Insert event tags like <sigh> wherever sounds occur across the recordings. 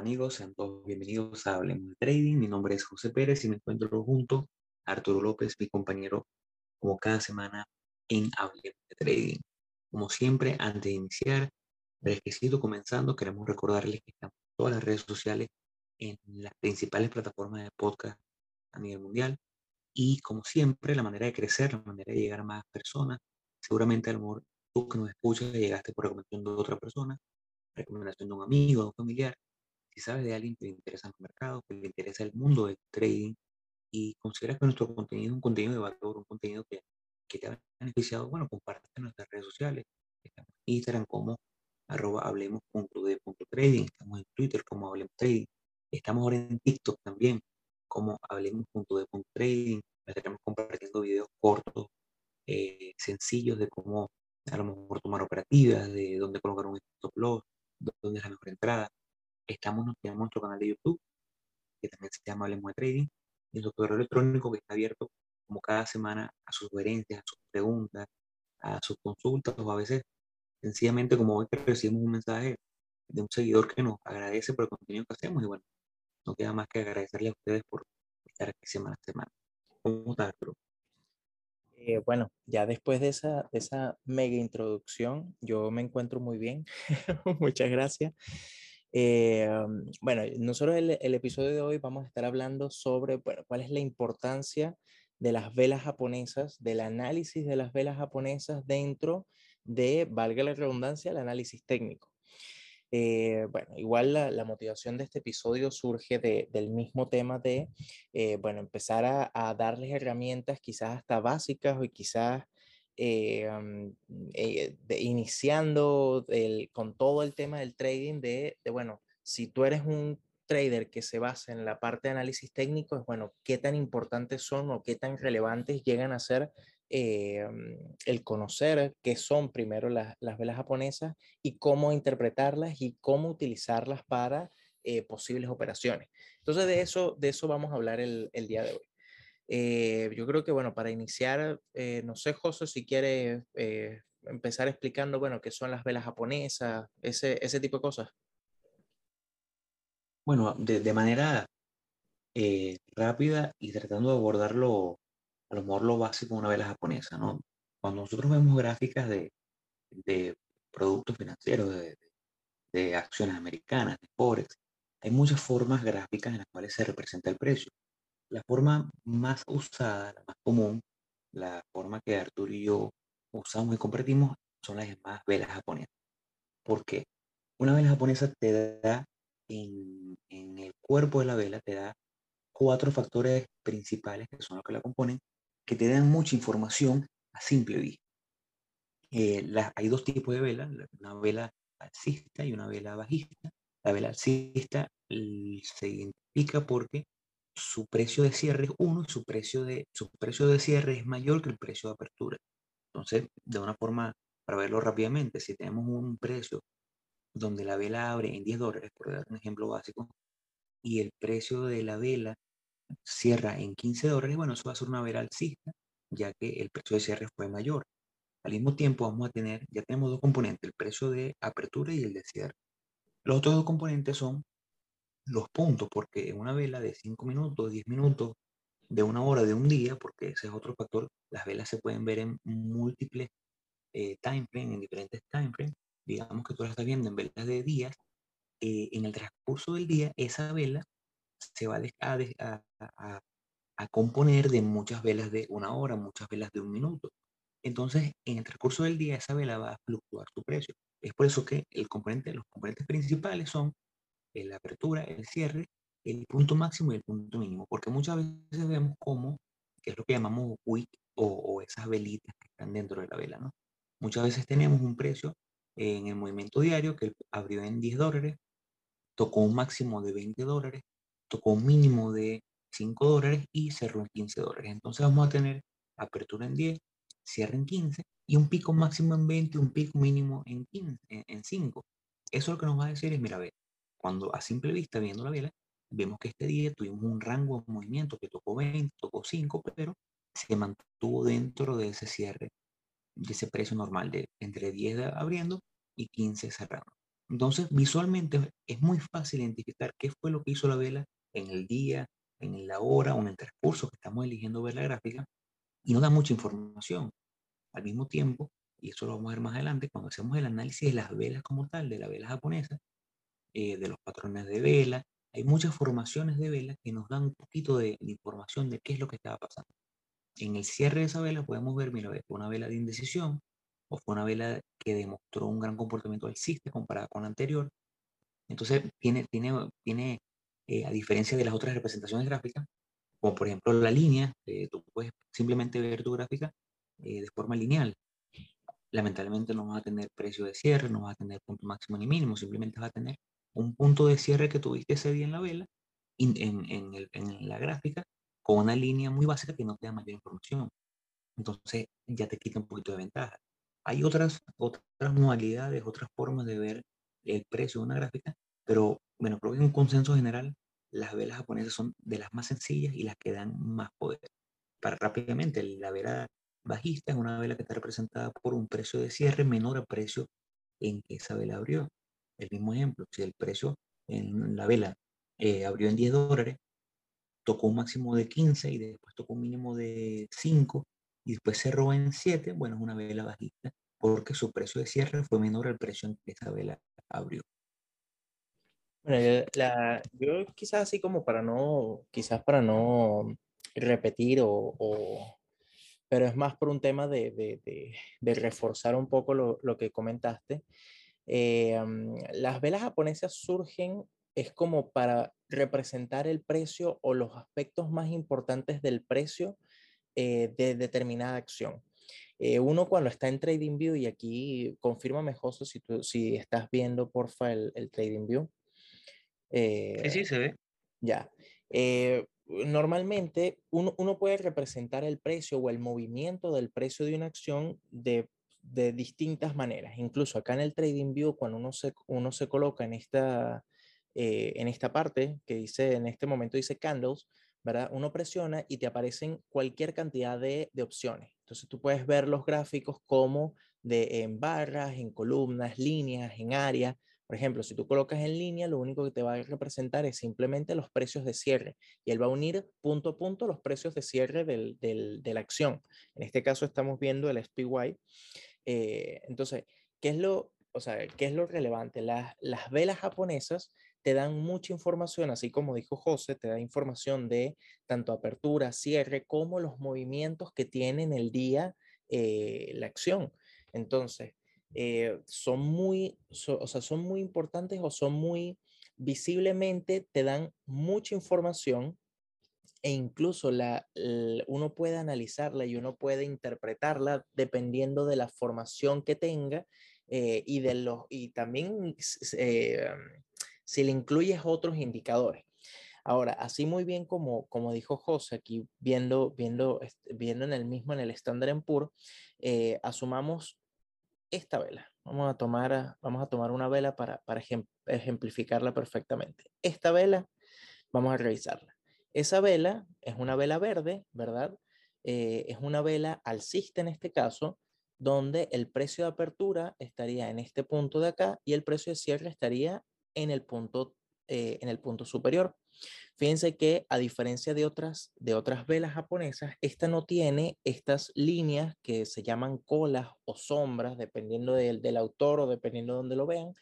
Hola, hola, ¿qué tal amigos? Sean todos bienvenidos a Hablemos de Trading. Mi nombre es José Pérez y me encuentro junto a Arturo López, mi compañero, como cada semana en Hablemos de Trading. Como siempre, antes de iniciar, fresquecito comenzando, queremos recordarles que estamos en todas las redes sociales, en las principales plataformas de podcast a nivel mundial. Y como siempre, la manera de crecer, la manera de llegar a más personas, seguramente a lo mejor tú que nos escuchas llegaste por recomendación de otra persona, recomendación de un amigo, de un familiar, si sabes de alguien que le interesa el mercado, que le interesa el mundo del trading y consideras que nuestro contenido es un contenido de valor, un contenido que, que te ha beneficiado, bueno, comparte en nuestras redes sociales. Estamos en Instagram como arroba hablemos.de.trading, estamos en Twitter como hablemos trading, estamos ahora en TikTok también como hablemos.de.trading, estaremos compartiendo videos cortos, eh, sencillos de cómo a lo mejor tomar operativas, de dónde colocar un stop loss, dónde es la mejor entrada. Estamos, tenemos nuestro canal de YouTube, que también se llama Hablemos de Trading, y nuestro correo electrónico que está abierto como cada semana a sus sugerencias, a sus preguntas, a sus consultas, o a veces sencillamente como hoy recibimos un mensaje de un seguidor que nos agradece por el contenido que hacemos y bueno, no queda más que agradecerle a ustedes por estar aquí semana a semana. ¿Cómo estás, Arturo? Eh, bueno, ya después de esa, de esa mega introducción, yo me encuentro muy bien. <laughs> Muchas gracias. Eh, bueno, nosotros el, el, episodio de hoy vamos a estar hablando sobre, cuál es la importancia de las velas japonesas, del análisis de las velas japonesas dentro de, valga la redundancia, el análisis técnico. Eh, bueno, igual la, motivación de este episodio surge de, del mismo tema de, eh, bueno, empezar a, a, darles herramientas quizás hasta básicas o quizás eh, eh, de, iniciando el, con todo el tema del trading de, de, bueno, si tú eres un trader que se basa en la parte de análisis técnico, es bueno, qué tan importantes son o qué tan relevantes llegan a ser eh, el conocer qué son primero las, las, velas japonesas y cómo interpretarlas y cómo utilizarlas para eh, posibles operaciones. Entonces de eso, de eso vamos a hablar el, el día de hoy. Eh, yo creo que, bueno, para iniciar, eh, no sé, José, si quiere eh, empezar explicando, bueno, qué son las velas japonesas, ese, ese tipo de cosas. Bueno, de, de manera eh, rápida y tratando de abordarlo, a lo mejor lo básico de una vela japonesa, ¿no? Cuando nosotros vemos gráficas de, de productos financieros, de, de acciones americanas, de Forex, hay muchas formas gráficas en las cuales se representa el precio. La forma más usada, la más común, la forma que Arturo y yo usamos y compartimos son las llamadas velas japonesas. ¿Por qué? Una vela japonesa te da en, el cuerpo de la vela, te da cuatro factores principales que son los que la componen, que te dan mucha información a simple vista. Eh, hay dos tipos de velas, una vela alcista y una vela bajista. La vela alcista se identifica porque su precio de cierre es uno su precio de, su precio de cierre es mayor que el precio de apertura. Entonces, de una forma, para verlo rápidamente, si tenemos un precio donde la vela abre en 10 dólares, por dar un ejemplo básico, y el precio de la vela cierra en 15 dólares, bueno, eso va a ser una vela alcista, ya que el precio de cierre fue mayor. Al mismo tiempo vamos a tener, ya tenemos dos componentes, el precio de apertura y el de cierre. Los otros dos componentes son los puntos, porque una vela de 5 minutos, 10 minutos, de una hora, de un día, porque ese es otro factor, las velas se pueden ver en múltiples eh, en diferentes time frames. Digamos que tú las estás viendo en velas de días. Eh, en el transcurso del día, esa vela se va a, a, a, a, componer de muchas velas de una hora, muchas velas de un minuto. Entonces, en el transcurso del día, esa vela va a fluctuar su precio. Es por eso que el componente, los componentes principales son la apertura, el cierre, el punto máximo y el punto mínimo, porque muchas veces vemos cómo, que es lo que llamamos wick o, o, esas velitas que están dentro de la vela, ¿no? Muchas veces tenemos un precio en el movimiento diario que abrió en 10 dólares, tocó un máximo de 20 dólares, tocó un mínimo de 5 dólares y cerró en 15 dólares. Entonces vamos a tener apertura en 10, cierre en 15 y un pico máximo en 20, un pico mínimo en, 15, en, en 5. Eso lo que nos va a decir es, mira, a ver, cuando a simple vista, viendo la vela, vemos que este día tuvimos un rango de movimiento que tocó 20, tocó 5, pero se mantuvo dentro de ese cierre, de ese precio normal de entre 10 abriendo y 15 cerrando. Entonces, visualmente es muy fácil identificar qué fue lo que hizo la vela en el día, en la hora o en el transcurso que estamos eligiendo ver la gráfica y no da mucha información. Al mismo tiempo, y eso lo vamos a ver más adelante, cuando hacemos el análisis de las velas como tal, de la vela japonesa, eh, de los patrones de vela, hay muchas formaciones de vela que nos dan un poquito de, información de qué es lo que estaba pasando. En el cierre de esa vela podemos ver, mira, fue una vela de indecisión o fue una vela que demostró un gran comportamiento alcista comparada con la anterior. Entonces, tiene, tiene, tiene eh, a diferencia de las otras representaciones gráficas, como por ejemplo la línea, eh, tú puedes simplemente ver tu gráfica de forma lineal lamentablemente no vas a tener precio de cierre, no vas a tener punto máximo ni mínimo, simplemente vas a tener un punto de cierre que tuviste ese día en la vela, en, la gráfica, con una línea muy básica que no te da mayor información. Entonces ya te quita un poquito de ventaja. Hay otras, otras modalidades, otras formas de ver el precio de una gráfica, pero bueno, creo que en un consenso general, las velas japonesas son de las más sencillas y las que dan más poder. Para rápidamente, la vela bajista es una vela que está representada por un precio de cierre menor al precio en que esa vela abrió. El mismo ejemplo, si el precio en la vela eh, abrió en 10 dólares, tocó un máximo de 15 y después tocó un mínimo de 5 y después cerró en 7, bueno, es una vela bajista porque su precio de cierre fue menor al precio en que esa vela abrió. Bueno, la, yo quizás así como para no, quizás para no repetir o pero es más por un tema de, de, de, reforzar un poco lo, lo que comentaste. Eh, las velas japonesas surgen es como para representar el precio o los aspectos más importantes del precio eh, de determinada acción. Eh, uno cuando está en TradingView, y aquí confírmame, José, si, tú, si estás viendo, porfa, el, el TradingView. sí, sí, se ve. Ya normalmente uno, puede representar el precio o el movimiento del precio de una acción de, distintas maneras. Incluso acá en el TradingView, cuando uno se, uno se coloca en esta, eh, en esta parte que dice, en este momento dice candles, ¿verdad? Uno presiona y te aparecen cualquier cantidad de, de opciones. Entonces tú puedes ver los gráficos como de en barras, en columnas, líneas, en áreas, por ejemplo, si tú colocas en línea, lo único que te va a representar es simplemente los precios de cierre y él va a unir punto a punto los precios de cierre del, de la acción. En este caso estamos viendo el SPY. Eh, entonces, ¿qué es lo, o sea, ¿qué es lo relevante? Las, las velas japonesas te dan mucha información, así como dijo José, te da información de tanto apertura, cierre, como los movimientos que tiene en el día eh, la acción. Entonces, eh, son, muy, o sea, son muy importantes o son muy visiblemente, te dan mucha información e incluso la, uno puede analizarla y uno puede interpretarla dependiendo de la formación que tenga eh, y, de los, y también eh, si le incluyes otros indicadores. Ahora, así muy bien como, como dijo José, aquí viendo, viendo, viendo en el mismo, en el Standard Poor's, asumamos esta vela. Vamos a tomar, vamos a tomar una vela para, para ejemplificarla perfectamente. Esta vela, vamos a revisarla. Esa vela es una vela verde, ¿verdad? Eh, es una vela alcista en este caso, donde el precio de apertura estaría en este punto de acá y el precio de cierre estaría en el punto, eh, en el punto superior. Fíjense que a diferencia de otras, de otras velas japonesas, esta no tiene estas líneas que se llaman colas o sombras, dependiendo del, del autor o dependiendo de donde lo vean.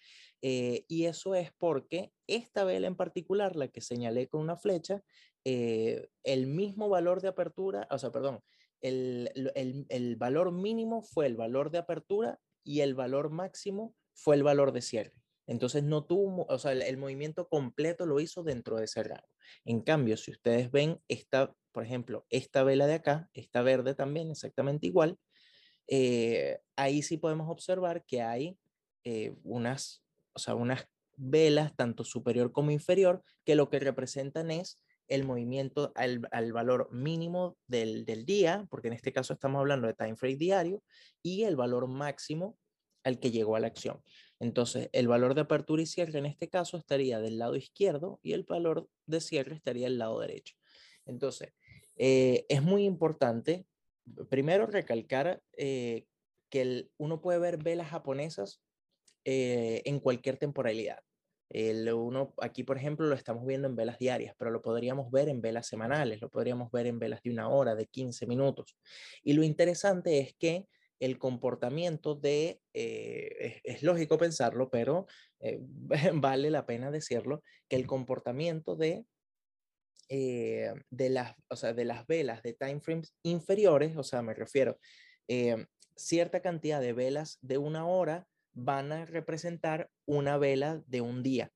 Eh, y eso es porque esta vela en particular, la que señalé con una flecha, eh, el mismo valor de apertura, o sea, perdón, el, el, el valor mínimo fue el valor de apertura y el valor máximo fue el valor de cierre. Entonces no tuvo, o sea, el, movimiento completo lo hizo dentro de ese rango. En cambio, si ustedes ven esta, por ejemplo, esta vela de acá, esta verde también, exactamente igual, eh, ahí sí podemos observar que hay eh, unas, o sea, unas velas tanto superior como inferior que lo que representan es el movimiento al, al valor mínimo del, del, día, porque en este caso estamos hablando de time frame diario, y el valor máximo al que llegó a la acción. Entonces, el valor de apertura y cierre en este caso estaría del lado izquierdo y el valor de cierre estaría del lado derecho. Entonces, eh, es muy importante, primero, recalcar eh, que uno puede ver velas japonesas eh, en cualquier temporalidad. El uno, aquí, por ejemplo, lo estamos viendo en velas diarias, pero lo podríamos ver en velas semanales, lo podríamos ver en velas de una hora, de 15 minutos. Y lo interesante es que el comportamiento de, eh, es, lógico pensarlo, pero eh, <laughs> vale la pena decirlo, que el comportamiento de, eh, de, las, o sea, de las velas de time frames inferiores, o sea, me refiero, cierta cantidad de velas de una hora van a representar una vela de un día.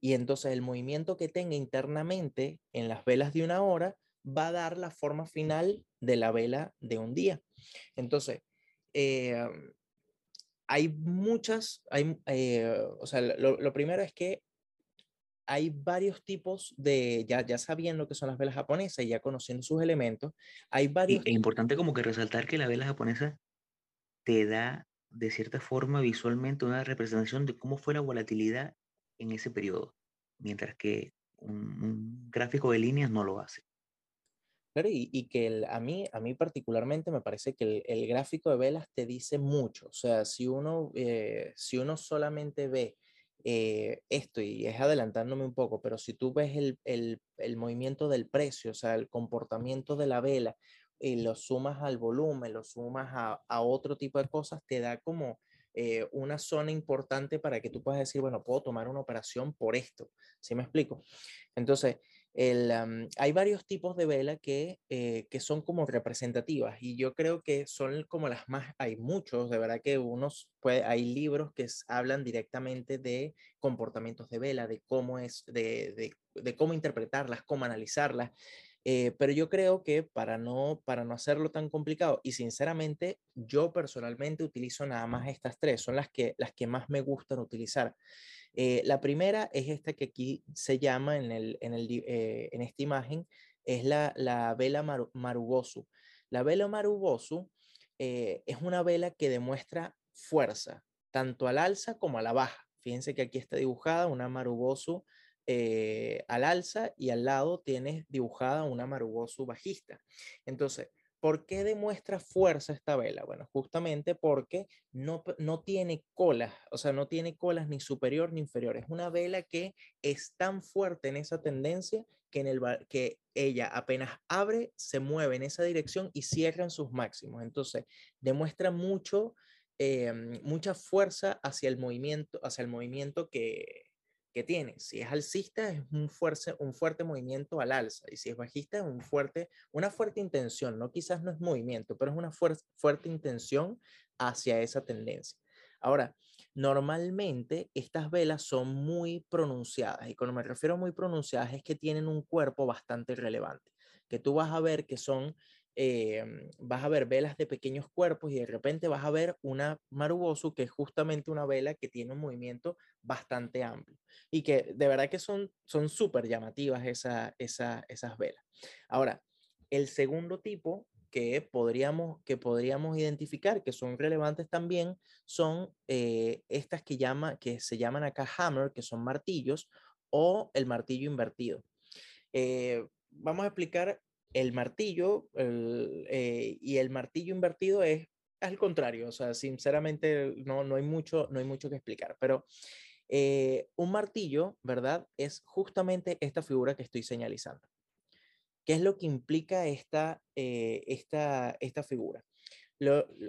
Y entonces el movimiento que tenga internamente en las velas de una hora va a dar la forma final de la vela de un día. Entonces, eh, hay muchas, hay, eh, o sea, lo, primero es que hay varios tipos de, ya, ya sabiendo que son las velas japonesas y ya conociendo sus elementos, hay varios... Es importante como que resaltar que la vela japonesa te da de cierta forma visualmente una representación de cómo fue la volatilidad en ese periodo, mientras que un gráfico de líneas no lo hace y, que a, mí, a mí particularmente me parece que el, gráfico de velas te dice mucho. O sea, si uno, eh, si uno solamente ve eh, esto, y es adelantándome un poco, pero si tú ves el, el, el, movimiento del precio, o sea, el comportamiento de la vela, y lo sumas al volumen, lo sumas a, a otro tipo de cosas, te da como eh, una zona importante para que tú puedas decir, bueno, puedo tomar una operación por esto. ¿Sí me explico? Entonces, el, hay varios tipos de vela que, eh, que son como representativas y yo creo que son como las más, hay muchos, de verdad que unos, puede, hay libros que hablan directamente de comportamientos de vela, de cómo es, de, de, de cómo interpretarlas, cómo analizarlas. Eh, pero yo creo que para no, para no hacerlo tan complicado, y sinceramente yo personalmente utilizo nada más estas tres, son las que, las que más me gustan utilizar. Eh, la primera es esta que aquí se llama en, el, en, el, eh, en esta imagen, es la, la vela Marubosu. La vela Marubosu es una vela que demuestra fuerza, tanto al alza como a la baja. Fíjense que aquí está dibujada una Marubosu eh, al alza y al lado tienes dibujada una Marubosu bajista. Entonces, ¿por qué demuestra fuerza esta vela? Bueno, justamente porque no, no tiene colas, o sea, no tiene colas ni superior ni inferior. Es una vela que es tan fuerte en esa tendencia que, en el, que ella apenas abre, se mueve en esa dirección y cierra en sus máximos. Entonces, demuestra mucho, eh, mucha fuerza hacia el movimiento, hacia el movimiento que, que tiene. Si es alcista, es un fuerte, un fuerte movimiento al alza. Y si es bajista, es un fuerte, una fuerte intención. No quizás no es movimiento, pero es una fuerte intención hacia esa tendencia. Ahora, normalmente estas velas son muy pronunciadas. Y cuando me refiero a muy pronunciadas es que tienen un cuerpo bastante relevante. Que tú vas a ver que son Em, vas a ver velas de pequeños cuerpos y de repente vas a ver una Marubosu que es justamente una vela que tiene un movimiento bastante amplio y que de verdad que son súper llamativas esa, esas velas. Ahora, el segundo tipo que podríamos, que podríamos identificar, que son relevantes también, son eh, estas que, llama, que se llaman acá hammer, que son martillos, o el martillo invertido. Eh, vamos a explicar el martillo eh, y el martillo invertido es al contrario, o sea, sinceramente no, no, hay, mucho, no hay mucho que explicar, pero eh, un martillo, ¿verdad? Es justamente esta figura que estoy señalizando. ¿Qué es lo que implica esta, eh, esta, esta figura?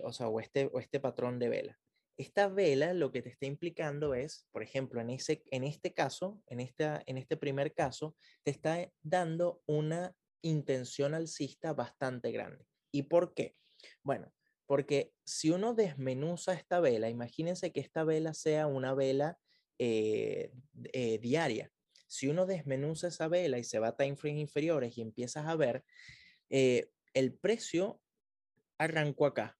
o sea, o este, o este patrón de vela. Esta vela lo que te está implicando es, por ejemplo, en, ese, en este caso, en, esta, en este primer caso, te está dando una intención alcista bastante grande. ¿Y por qué? Bueno, porque si uno desmenuza esta vela, imagínense que esta vela sea una vela eh, eh, diaria. Si uno desmenuza esa vela y se va a time frames inferiores y empiezas a ver, eh, el precio arrancó acá.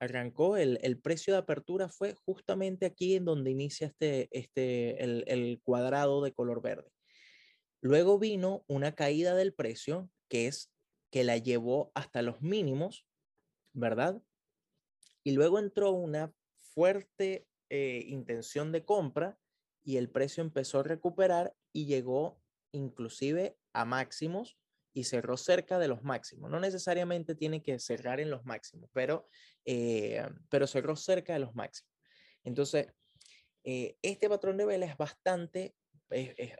Arrancó, el, el, precio de apertura fue justamente aquí en donde inicia este, este, el, el cuadrado de color verde. Luego vino una caída del precio que es que la llevó hasta los mínimos, ¿verdad? Y luego entró una fuerte eh, intención de compra y el precio empezó a recuperar y llegó inclusive a máximos y cerró cerca de los máximos. No necesariamente tiene que cerrar en los máximos, pero, eh, pero cerró cerca de los máximos. Entonces, Eh, este patrón de vela es bastante,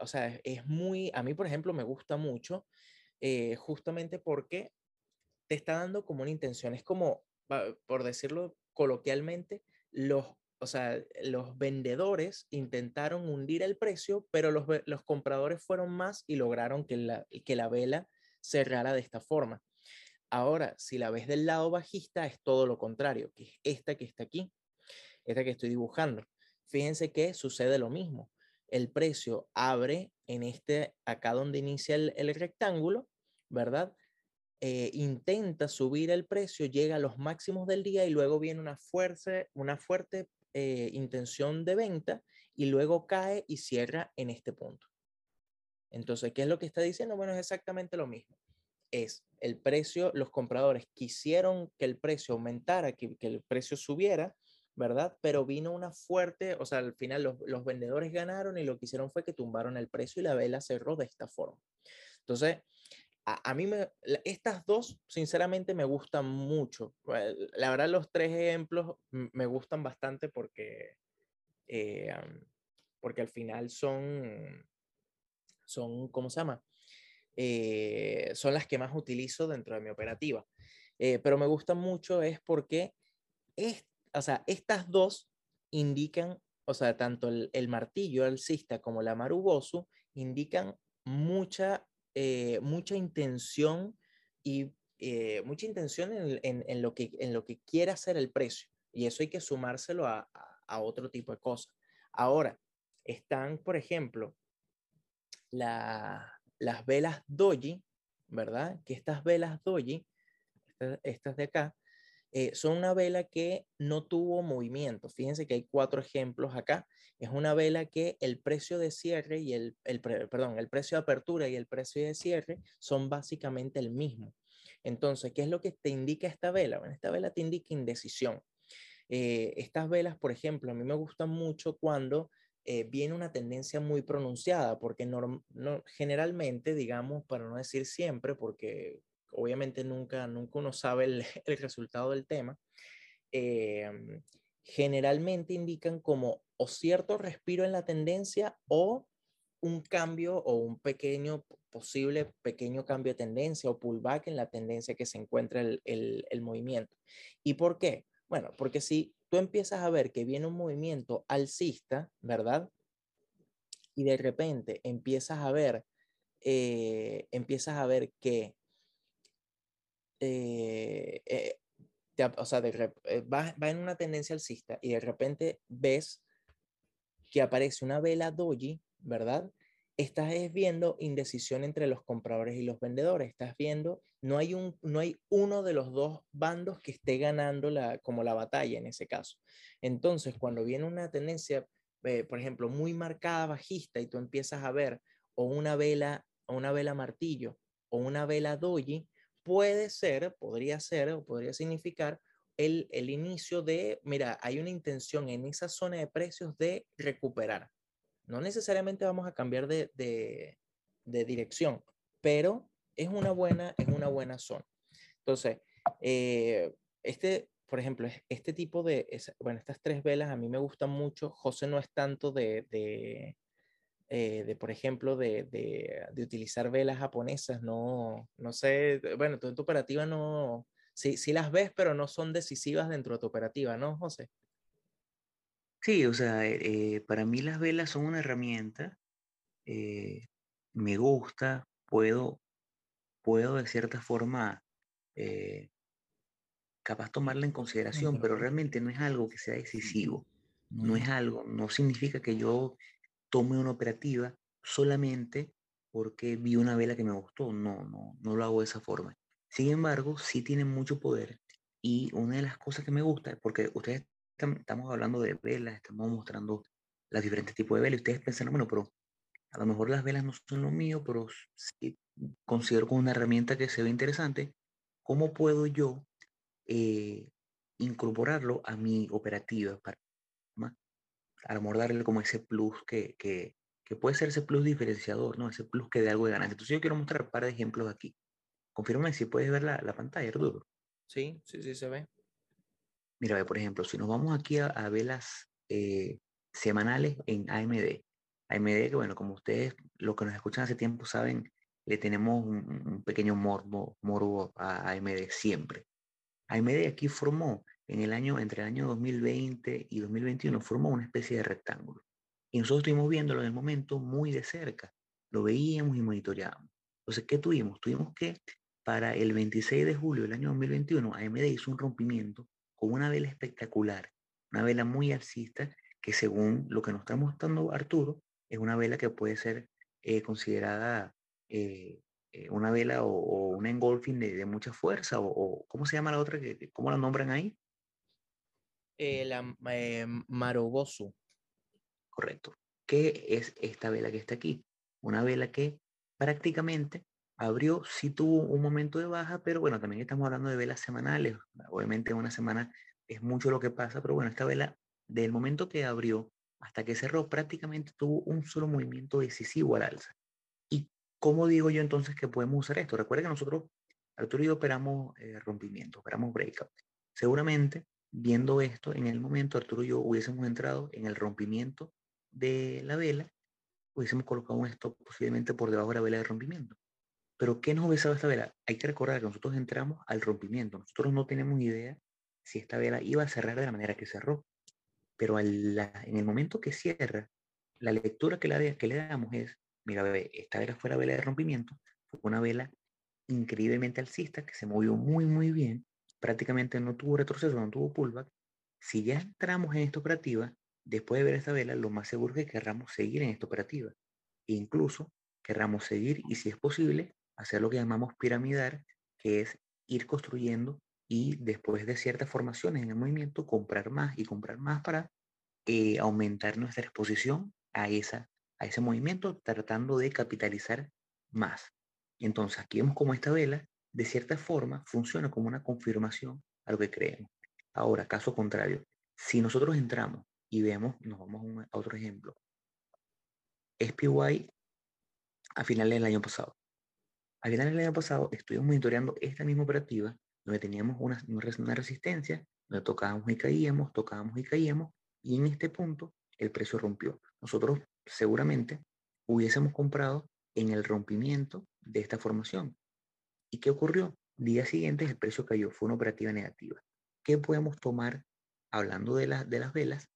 o sea, es muy, a mí por ejemplo me gusta mucho, eh, justamente porque te está dando como una intención, es como, por decirlo coloquialmente, los, o sea, los vendedores intentaron hundir el precio, pero los, los compradores fueron más y lograron que la, que la vela cerrara de esta forma. Ahora, si la ves del lado bajista, es todo lo contrario, que es esta que está aquí, esta que estoy dibujando. Fíjense que sucede lo mismo. El precio abre en este, acá donde inicia el, rectángulo, ¿verdad? Eh, intenta subir el precio, llega a los máximos del día y luego viene una fuerte, una fuerte eh, intención de venta y luego cae y cierra en este punto. Entonces, ¿qué es lo que está diciendo? Bueno, es exactamente lo mismo. Es el precio, los compradores quisieron que el precio aumentara, que el precio subiera, ¿verdad? Pero vino una fuerte, o sea, al final los, vendedores ganaron y lo que hicieron fue que tumbaron el precio y la vela cerró de esta forma. Entonces, a, mí me, estas dos, sinceramente, me gustan mucho. Eh, la verdad, los tres ejemplos me gustan bastante porque, eh, porque al final son, son, ¿cómo se llama? Eh, son las que más utilizo dentro de mi operativa. pero me gustan mucho es porque es, o sea, estas dos indican, o sea, tanto el, martillo alcista como la marubosu indican mucha, eh, mucha intención y eh, mucha intención en, lo que, en lo que quiere hacer el precio. Y eso hay que sumárselo a, otro tipo de cosas. Ahora, están, por ejemplo, las velas doji, ¿verdad? Que estas velas doji, estas de acá, eh, son una vela que no tuvo movimiento. Fíjense que hay cuatro ejemplos acá. Es una vela que el precio de cierre y el, perdón, el precio de apertura y el precio de cierre son básicamente el mismo. Entonces, ¿qué es lo que te indica esta vela? Bueno, esta vela te indica indecisión. Eh, estas velas, por ejemplo, a mí me gustan mucho cuando eh, viene una tendencia muy pronunciada, porque no, generalmente, digamos, para no decir siempre, porque obviamente nunca, nunca uno sabe <laughs> el, resultado del tema, em, generalmente indican como o cierto respiro en la tendencia o un cambio o un pequeño, posible pequeño cambio de tendencia o pullback en la tendencia que se encuentra el, el movimiento. ¿Y por qué? Bueno, porque si tú empiezas a ver que viene un movimiento alcista, ¿verdad? Y de repente empiezas a ver, eh, empiezas a ver que eh, eh, o sea, eh, va, va, en una tendencia alcista y de repente ves que aparece una vela doji, ¿verdad? Estás viendo indecisión entre los compradores y los vendedores. Estás viendo, no hay, un, no hay uno de los dos bandos que esté ganando la, como la batalla en ese caso. Entonces, cuando viene una tendencia, por ejemplo, muy marcada bajista y tú empiezas a ver o una vela, o una vela martillo o una vela doji, puede ser, podría ser o podría significar el, el, inicio de, mira, hay una intención en esa zona de precios de recuperar. No necesariamente vamos a cambiar de, de, de dirección, pero es una buena, es una buena zona. Entonces, eh, este, por ejemplo, este tipo de, bueno, estas tres velas a mí me gustan mucho. José no es tanto de, eh, de, por ejemplo, de, de, utilizar velas japonesas, no, no sé, bueno, tú en tu operativa no, sí, sí las ves, pero no son decisivas dentro de tu operativa, ¿no, José? Sí, o sea, eh, para mí las velas son una herramienta, eh, me gusta, puedo, puedo de cierta forma capaz tomarla en consideración, pero realmente no es algo que sea decisivo, no es algo, no significa que yo tome una operativa solamente porque vi una vela que me gustó. No, no, no lo hago de esa forma. Sin embargo, sí tiene mucho poder y una de las cosas que me gusta, porque ustedes estamos hablando de velas, estamos mostrando los diferentes tipos de velas, y ustedes piensan, bueno, pero a lo mejor las velas no son lo mío, pero sí considero como una herramienta que se ve interesante. ¿Cómo puedo yo eh, incorporarlo a mi operativa para a lo darle como ese plus que, que, que, puede ser ese plus diferenciador, ¿no? Ese plus que dé algo de ganancia. Entonces yo quiero mostrar un par de ejemplos aquí. Confírmame si puedes ver la, la pantalla, Arturo. Sí, sí, sí se ve. Mira, por ejemplo, si nos vamos aquí a, velas eh, semanales en AMD. AMD, que bueno, como ustedes, los que nos escuchan hace tiempo saben, le tenemos un, pequeño morbo, morbo a AMD siempre. AMD aquí formó en el año, entre el año 2020 y 2021, formó una especie de rectángulo. Y nosotros estuvimos viéndolo en el momento muy de cerca. Lo veíamos y monitoreábamos. Entonces, ¿qué tuvimos? Tuvimos que para el 26 de julio del año 2021, AMD hizo un rompimiento con una vela espectacular, una vela muy alcista que según lo que nos está mostrando Arturo, es una vela que puede ser eh, considerada eh, eh, una vela o, un engolfing de, mucha fuerza, o, ¿cómo se llama la otra? ¿Cómo la nombran ahí? La Marobosu. Correcto. ¿Qué es esta vela que está aquí? Una vela que prácticamente abrió, sí tuvo un momento de baja, pero bueno, también estamos hablando de velas semanales. Obviamente una semana es mucho lo que pasa, pero bueno, esta vela, del momento que abrió hasta que cerró, prácticamente tuvo un solo movimiento decisivo al alza. ¿Y cómo digo yo entonces que podemos usar esto? Recuerda que nosotros, Arturo y yo operamos eh, rompimiento, operamos breakout. Seguramente, viendo esto, en el momento Arturo y yo hubiésemos entrado en el rompimiento de la vela, hubiésemos colocado un stop posiblemente por debajo de la vela de rompimiento. Pero ¿qué nos dado esta vela? Hay que recordar que nosotros entramos al rompimiento. Nosotros no tenemos idea si esta vela iba a cerrar de la manera que cerró. Pero en el momento que cierra, la lectura que, la que le damos es, mira, esta vela fue la vela de rompimiento, fue una vela increíblemente alcista que se movió muy, muy bien, prácticamente no tuvo retroceso, no tuvo pullback. Si ya entramos en esta operativa, después de ver esta vela, lo más seguro es que querramos seguir en esta operativa. E incluso querramos seguir y si es posible, hacer lo que llamamos piramidar, que es ir construyendo y después de ciertas formaciones en el movimiento, comprar más y comprar más para eh, aumentar nuestra exposición a, esa, a ese movimiento, tratando de capitalizar más. Entonces, aquí vemos como esta vela, de cierta forma, funciona como una confirmación a lo que creemos. Ahora, caso contrario, si nosotros entramos y vemos, nos vamos a, otro ejemplo, SPY a finales del año pasado. A finales del año pasado estuvimos monitoreando esta misma operativa donde teníamos una, una resistencia, donde tocábamos y caíamos, tocábamos y caíamos, y en este punto el precio rompió. Nosotros seguramente hubiésemos comprado en el rompimiento de esta formación. ¿Y qué ocurrió? Día siguiente el precio cayó, fue una operativa negativa. ¿Qué podemos tomar hablando de, de las velas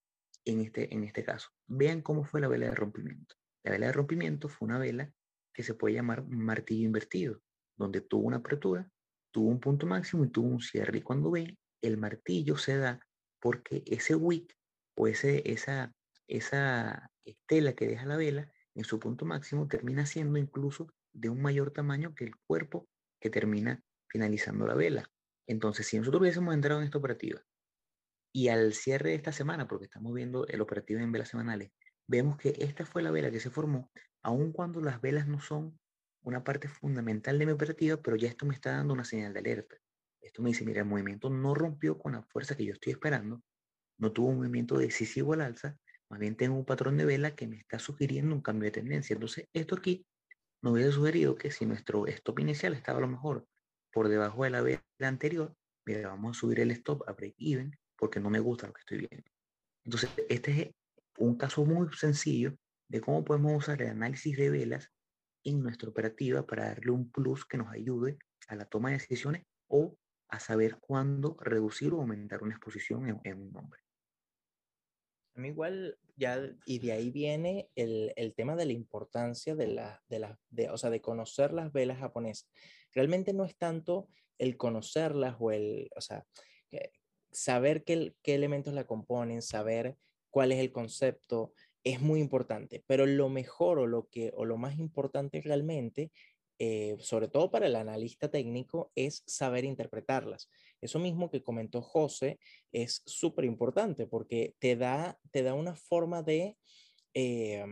en este, en este caso? Vean cómo fue la vela de rompimiento. La vela de rompimiento fue una vela que se puede llamar martillo invertido, donde tuvo una apertura, tuvo un punto máximo y tuvo un cierre. Y cuando ven, el martillo se da porque ese wick o ese, esa, esa estela que deja la vela en su punto máximo termina siendo incluso de un mayor tamaño que el cuerpo que termina finalizando la vela. Entonces, si nosotros hubiésemos entrado en esta operativa y al cierre de esta semana, porque estamos viendo el operativo en velas semanales, vemos que esta fue la vela que se formó aun cuando las velas no son una parte fundamental de mi operativa, pero ya esto me está dando una señal de alerta. Esto me dice, mira, el movimiento no rompió con la fuerza que yo estoy esperando, no tuvo un movimiento decisivo al alza, más bien tengo un patrón de vela que me está sugiriendo un cambio de tendencia. Entonces, esto aquí nos hubiera sugerido que si nuestro stop inicial estaba a lo mejor por debajo de la vela anterior, mira, vamos a subir el stop a break even porque no me gusta lo que estoy viendo. Entonces, este es un caso muy sencillo de cómo podemos usar el análisis de velas en nuestra operativa para darle un plus que nos ayude a la toma de decisiones o a saber cuándo reducir o aumentar una exposición en, un nombre. A mí igual ya, y de ahí viene el, el tema de la importancia de la, de la, de, o sea, de conocer las velas japonesas. Realmente no es tanto el conocerlas o el, o sea, saber qué, qué elementos la componen, saber cuál es el concepto, es muy importante, pero lo mejor o lo, que, o lo más importante realmente, eh, sobre todo para el analista técnico, es saber interpretarlas. Eso mismo que comentó José es súper importante porque te da, te da una forma de, eh,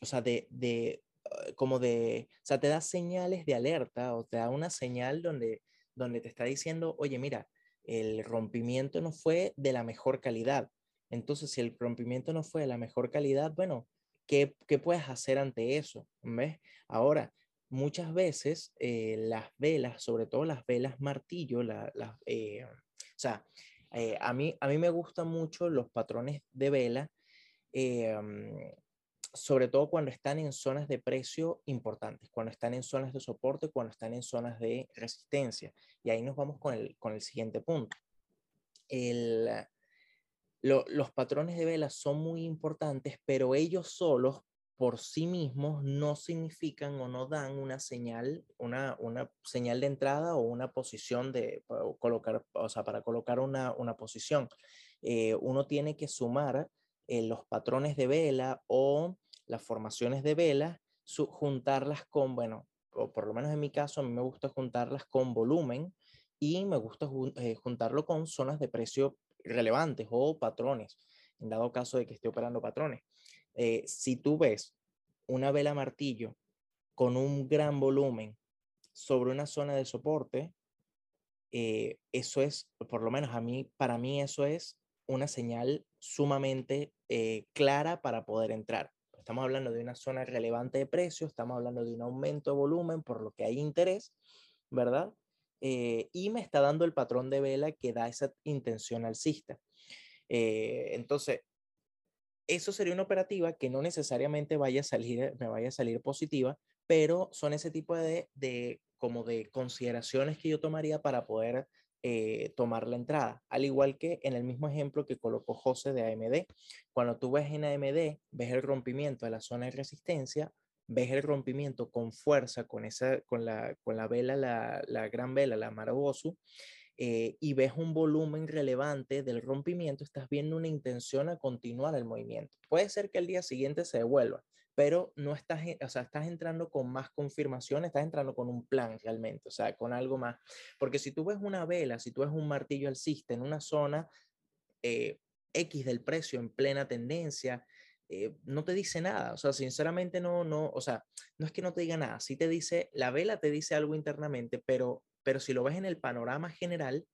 o sea, de, de, eh, como de, o sea, te da señales de alerta o te da una señal donde, donde te está diciendo, oye, mira, el rompimiento no fue de la mejor calidad entonces, si el rompimiento no fue de la mejor calidad, bueno, ¿qué, puedes hacer ante eso? ¿Ves? Ahora, muchas veces eh, las velas, sobre todo las velas martillo, la, eh, o sea, eh, a, mí, a mí me gustan mucho los patrones de vela em, sobre todo cuando están en zonas de precio importantes, cuando están en zonas de soporte, cuando están en zonas de resistencia. Y ahí nos vamos con el, con el siguiente punto. los patrones de velas son muy importantes, pero ellos solos por sí mismos no significan o no dan una señal, una, una señal de entrada o una posición de colocar, o sea, para colocar una, una posición. Eh, uno tiene que sumar eh, los patrones de vela o las formaciones de vela, juntarlas con, bueno, o por lo menos en mi caso, a mí me gusta juntarlas con volumen y me gusta eh, juntarlo con zonas de precio relevantes o patrones, en dado caso de que esté operando patrones. Eh, si tú ves una vela martillo con un gran volumen sobre una zona de soporte, eh, eso es, por lo menos a mí, para mí eso es una señal sumamente eh, clara para poder entrar. Estamos hablando de una zona relevante de precio, estamos hablando de un aumento de volumen, por lo que hay interés, ¿verdad? y me está dando el patrón de vela que da esa intención alcista. entonces, eso sería una operativa que no necesariamente vaya a salir, me vaya a salir positiva, pero son ese tipo de, de como de consideraciones que yo tomaría para poder eh, tomar la entrada. Al igual que en el mismo ejemplo que colocó José de AMD. Cuando tú ves en AMD, ves el rompimiento de la zona de resistencia, ves el rompimiento con fuerza con, esa, con, la, con la vela, la, la gran vela, la Marabosu, eh, y ves un volumen relevante del rompimiento, estás viendo una intención a continuar el movimiento. Puede ser que el día siguiente se devuelva, pero no estás, o sea, estás entrando con más confirmación, estás entrando con un plan realmente, o sea, con algo más. Porque si tú ves una vela, si tú ves un martillo alcista en una zona eh, X del precio en plena tendencia, eh, no te dice nada, o sea, sinceramente no, no, o sea, no es que no te diga nada, sí te dice, la vela te dice algo internamente, pero pero si lo ves en el panorama general,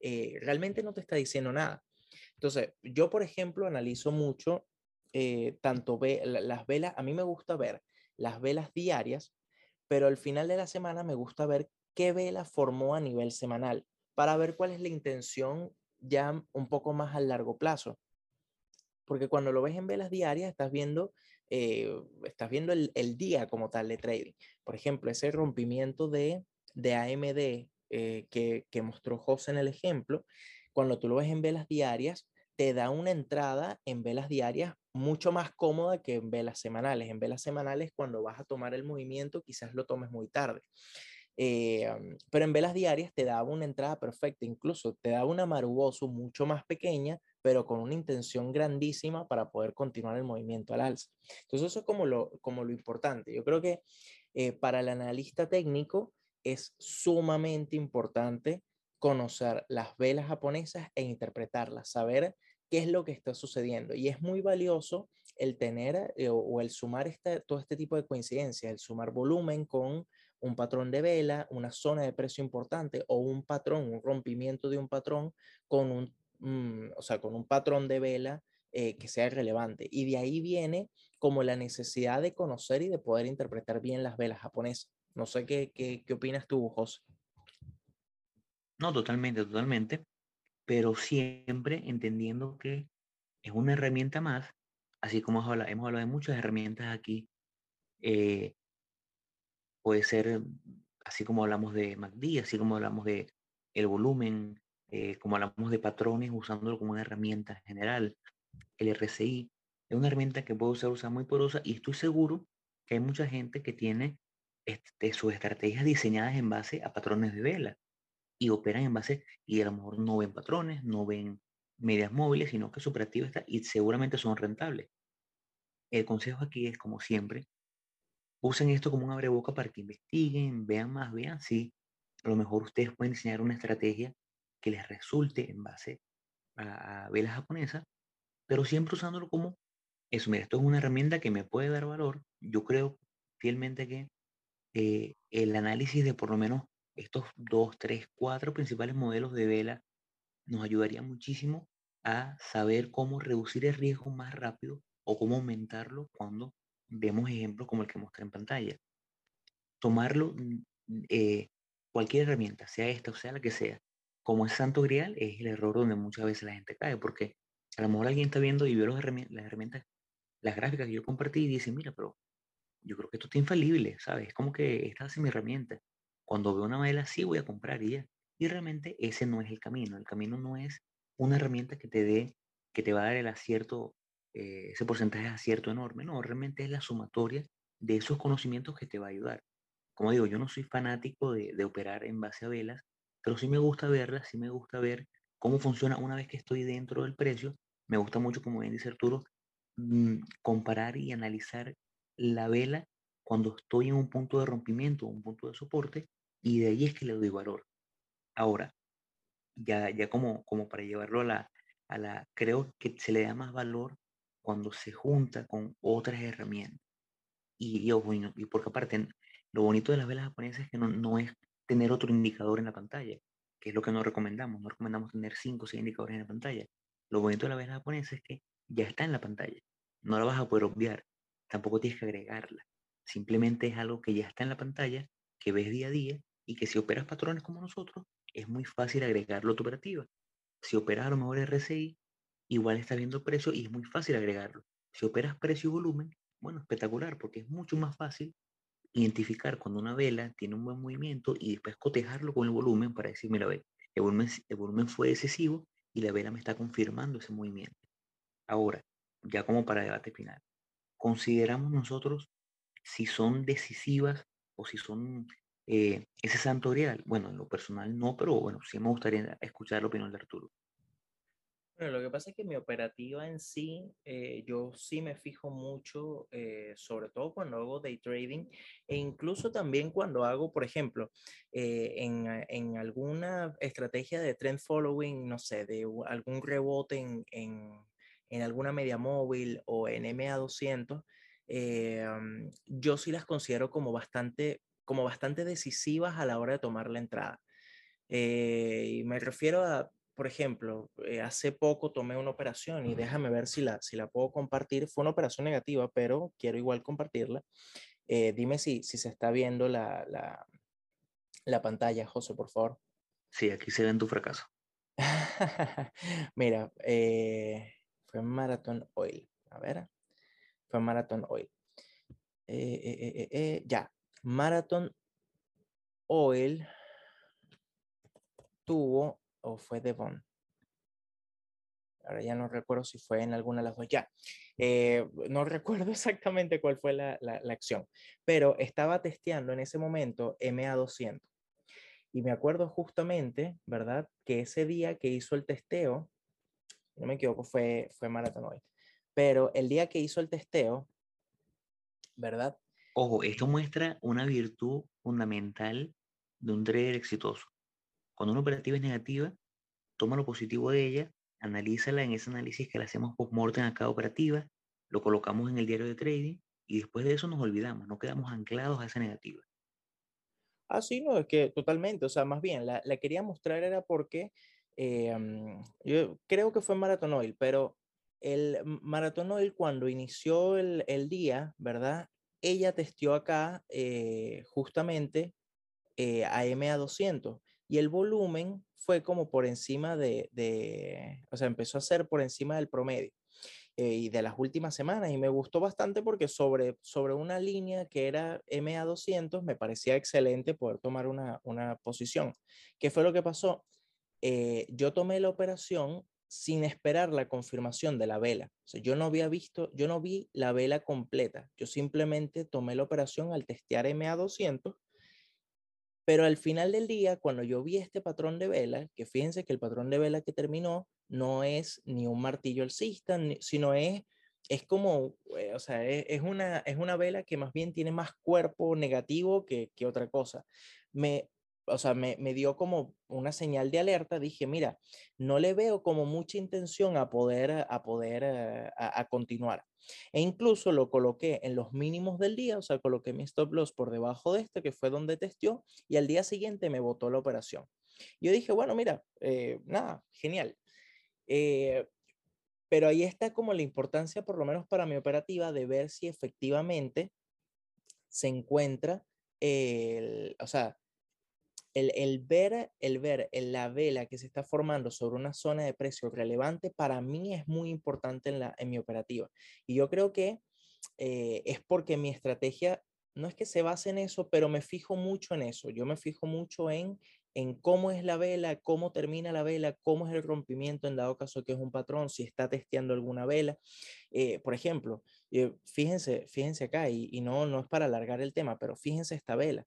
eh, realmente no te está diciendo nada. Entonces, yo, por ejemplo, analizo mucho eh, tanto las velas, a mí me gusta ver las velas diarias, pero al final de la semana me gusta ver qué vela formó a nivel semanal para ver cuál es la intención ya un poco más a largo plazo. Porque cuando lo ves en velas diarias, estás viendo, eh, estás viendo el, el, día como tal de trading. Por ejemplo, ese rompimiento de de AMD eh, que, mostró José en el ejemplo, cuando tú lo ves en velas diarias, te da una entrada en velas diarias mucho más cómoda que en velas semanales. En velas semanales, cuando vas a tomar el movimiento, quizás lo tomes muy tarde. Eh, pero en velas diarias te daba una entrada perfecta, incluso te daba una maruboso mucho más pequeña, pero con una intención grandísima para poder continuar el movimiento al alza. Entonces eso es como lo, como lo importante. Yo creo que eh, para el analista técnico, es sumamente importante conocer las velas japonesas e interpretarlas, saber qué es lo que está sucediendo. Y es muy valioso el tener eh, o, el sumar todo este tipo de coincidencias, el sumar volumen con un patrón de vela, una zona de precio importante o un patrón, un rompimiento de un patrón con un, mm, o sea, con un patrón de vela eh, que sea relevante. Y de ahí viene como la necesidad de conocer y de poder interpretar bien las velas japonesas. No sé qué, qué, qué opinas tú, José. No, totalmente, totalmente, pero siempre entendiendo que es una herramienta más, así como hemos hablado, hemos hablado de muchas herramientas aquí. Eh, puede ser, así como hablamos de MACD, así como hablamos de el volumen, eh, como hablamos de patrones, usándolo como una herramienta general. El RCI es una herramienta que puede ser usada muy porosa y estoy seguro que hay mucha gente que tiene este, sus estrategias diseñadas en base a patrones de vela y operan en base, y a lo mejor no ven patrones, no ven medias móviles, sino que su operativo está y seguramente son rentables. El consejo aquí es, como siempre, usen esto como un abreboca para que investiguen, vean más, vean si a lo mejor ustedes pueden diseñar una estrategia que les resulte en base a, a velas japonesas, pero siempre usándolo como eso. Mira, esto es una herramienta que me puede dar valor. Yo creo fielmente que eh, el análisis de por lo menos estos dos, tres, cuatro principales modelos de vela nos ayudaría muchísimo a saber cómo reducir el riesgo más rápido o cómo aumentarlo cuando vemos ejemplos como el que mostré en pantalla. Tomarlo, mm, eh, cualquier herramienta, sea esta o sea la que sea, como es santo grial, es el error donde muchas veces la gente cae, porque A lo mejor alguien está viendo y vio las herramientas, las gráficas que yo compartí y dice, mira, pero yo creo que esto está infalible, ¿sabes? Es como que esta es mi herramienta. Cuando veo una vela así voy a comprar y ya. Y realmente ese no es el camino. El camino no es una herramienta que te dé, que te va a dar el acierto, eh, ese porcentaje de acierto enorme. No, realmente es la sumatoria de esos conocimientos que te va a ayudar. Como digo, yo no soy fanático de, de operar en base a velas, pero sí me gusta verlas, sí me gusta ver cómo funciona una vez que estoy dentro del precio. Me gusta mucho, como bien dice Arturo, mm, comparar y analizar la vela cuando estoy en un punto de rompimiento, un punto de soporte, y de ahí es que le doy valor. Ahora, ya, ya como, como para llevarlo a la, a la, creo que se le da más valor cuando se junta con otras herramientas. Y, y, y porque aparte, lo bonito de las velas japonesas es que no, no es tener otro indicador en la pantalla, que es lo que no recomendamos. No recomendamos tener cinco o seis indicadores en la pantalla. Lo bonito de la vela japonesa es que ya está en la pantalla. No la vas a poder obviar. Tampoco tienes que agregarla. Simplemente es algo que ya está en la pantalla, que ves día a día y que si operas patrones como nosotros, es muy fácil agregarlo a tu operativa. Si operas a lo mejor RSI, igual estás viendo precio y es muy fácil agregarlo. Si operas precio y volumen, bueno, espectacular, porque es mucho más fácil identificar cuando una vela tiene un buen movimiento y después cotejarlo con el volumen para decir, mira, ve, el volumen, el volumen fue excesivo y la vela me está confirmando ese movimiento. Ahora, ya como para debate final, consideramos nosotros si son decisivas o si son eh, ese santo Bueno, en lo personal no, pero bueno, sí me gustaría escuchar la opinión de Arturo. Bueno, lo que pasa es que mi operativa en sí, eh, yo sí me fijo mucho, eh, sobre todo cuando hago day trading e incluso también cuando hago, por ejemplo, en, en, alguna estrategia de trend following, no sé, de algún rebote en, en, en alguna media móvil o en MA200, yo sí las considero como bastante como bastante decisivas a la hora de tomar la entrada. Eh, y me refiero a, por ejemplo, eh, hace poco tomé una operación y déjame ver si la, si la puedo compartir. Fue una operación negativa, pero quiero igual compartirla. Eh, dime si, si se está viendo la, la, la pantalla, José, por favor. Sí, aquí se ve en tu fracaso. <laughs> Mira, fue Marathon Oil. A ver, fue Marathon Oil. ya, Marathon Oil tuvo, o fue Devon. Ahora ya no recuerdo si fue en alguna de las dos. Ya, eh, no <laughs> recuerdo exactamente cuál fue la, la, acción, pero estaba testeando en ese momento MA200. Y me acuerdo justamente, ¿verdad? Que ese día que hizo el testeo, no me equivoco, fue, fue Marathon Oil. Pero el día que hizo el testeo, ¿verdad? Ojo, esto muestra una virtud fundamental de un trader exitoso. Cuando una operativa es negativa, toma lo positivo de ella, analízala en ese análisis que le hacemos post-mortem a cada operativa, lo colocamos en el diario de trading y después de eso nos olvidamos, no quedamos anclados a esa negativa. Ah, sí, no, es que totalmente, o sea, más bien, la, quería mostrar era porque eh, yo creo que fue Marathon Oil, pero el Marathon Oil cuando inició el, el día, ¿verdad? ella testió acá eh, justamente eh, a MA200 y el volumen fue como por encima de, o sea, empezó a ser por encima del promedio. Eh, y de las últimas semanas y me gustó bastante porque sobre, sobre una línea que era MA200 me parecía excelente poder tomar una, una posición. ¿Qué fue lo que pasó? Yo tomé la operación sin esperar la confirmación de la vela. O yo no había visto, yo no vi la vela completa. Yo simplemente tomé la operación al testear MA200, pero al final del día, cuando yo vi este patrón de vela, que fíjense que el patrón de vela que terminó no es ni un martillo alcista, sino es, es como, eh, o sea, es, una, es una vela que más bien tiene más cuerpo negativo que, que otra cosa. Me, o sea, me, dio como una señal de alerta. Dije, mira, no le veo como mucha intención a poder, a poder, eh, a, continuar. E incluso lo coloqué en los mínimos del día, o sea, coloqué mi stop loss por debajo de este, que fue donde testió, y al día siguiente me botó la operación. Yo dije, bueno, mira, eh, nada, genial. Eh, pero ahí está como la importancia, por lo menos para mi operativa, de ver si efectivamente se encuentra el, o sea, el, el, ver, el ver la vela que se está formando sobre una zona de precio relevante para mí es muy importante en, la, en mi operativa. Y yo creo que eh, es porque mi estrategia no es que se base en eso, pero me fijo mucho en eso. Yo me fijo mucho en, en cómo es la vela, cómo termina la vela, cómo es el rompimiento en dado caso que es un patrón, si está testeando alguna vela. Eh, por ejemplo, eh, fíjense, fíjense acá, y, y, no, no es para alargar el tema, pero fíjense esta vela.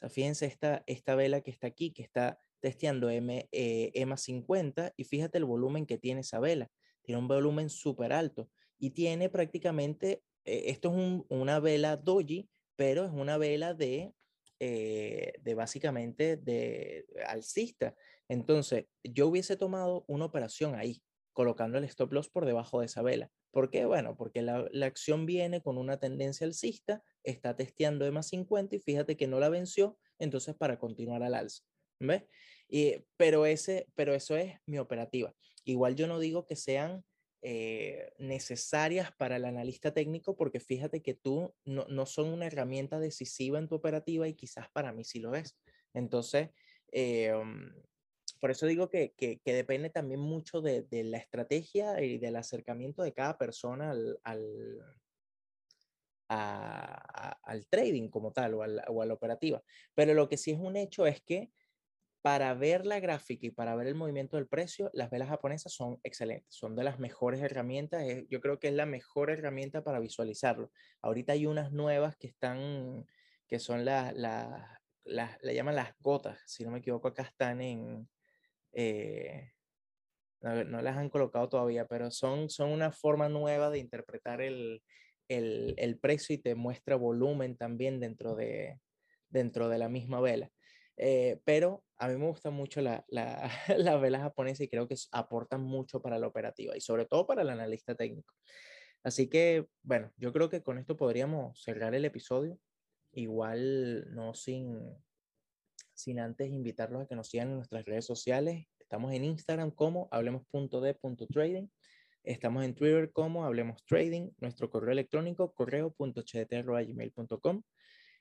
Sea, fíjense esta, esta vela que está aquí, que está testeando M, eh, EMA 50, y fíjate el volumen que tiene esa vela. Tiene un volumen súper alto y tiene prácticamente, esto es una vela doji, pero es una vela de, eh, de básicamente de alcista. Entonces, yo hubiese tomado una operación ahí, colocando el stop loss por debajo de esa vela. ¿Por qué? Bueno, porque la, la acción viene con una tendencia alcista, está testeando EMA 50 y fíjate que no la venció, entonces para continuar al alza. ¿Ves? Y, pero, ese, pero eso es mi operativa. Igual yo no digo que sean eh, necesarias para el analista técnico porque fíjate que tú no, no, son una herramienta decisiva en tu operativa y quizás para mí sí lo es. Entonces, eh, por eso digo que, que, depende también mucho de, de, la estrategia y del acercamiento de cada persona al, al trading como tal o, al, o a la operativa. Pero lo que sí es un hecho es que para ver la gráfica y para ver el movimiento del precio, las velas japonesas son excelentes, son de las mejores herramientas, yo creo que es la mejor herramienta para visualizarlo. Ahorita hay unas nuevas que están, que son las, las, la, la llaman las gotas, si no me equivoco, acá están en, eh, no, no, las han colocado todavía, pero son, son una forma nueva de interpretar el, el, el precio y te muestra volumen también dentro de, dentro de la misma vela. Eh, pero a mí me gusta mucho la, la, <laughs> la, vela japonesa y creo que aportan mucho para la operativa y sobre todo para el analista técnico. Así que, bueno, yo creo que con esto podríamos cerrar el episodio. Igual no sin, sin antes invitarlos a que nos sigan en nuestras redes sociales. Estamos en Instagram como hablemos.de.trading. Estamos en Twitter como Hablemos Trading. Nuestro correo electrónico correo.cht.gmail.com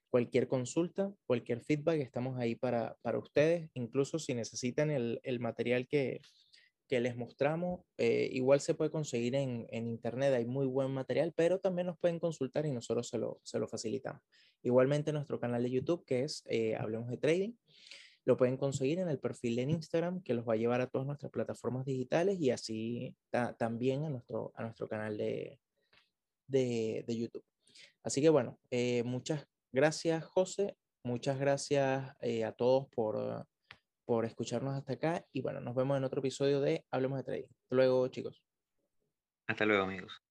cualquier consulta, cualquier feedback, estamos ahí para, para ustedes, incluso si necesitan el, el material que, que, les mostramos, eh, igual se puede conseguir en, en, internet, hay muy buen material, pero también nos pueden consultar y nosotros se lo, se lo facilitamos. Igualmente nuestro canal de YouTube, que es eh, Hablemos de Trading, lo pueden conseguir en el perfil en Instagram, que los va a llevar a todas nuestras plataformas digitales y así ta, también a nuestro, a nuestro canal de, de, de YouTube. Así que bueno, eh, muchas Gracias, José. Muchas gracias eh, a todos por, por escucharnos hasta acá. Y bueno, nos vemos en otro episodio de Hablemos de Trading. Hasta luego, chicos. Hasta luego, amigos.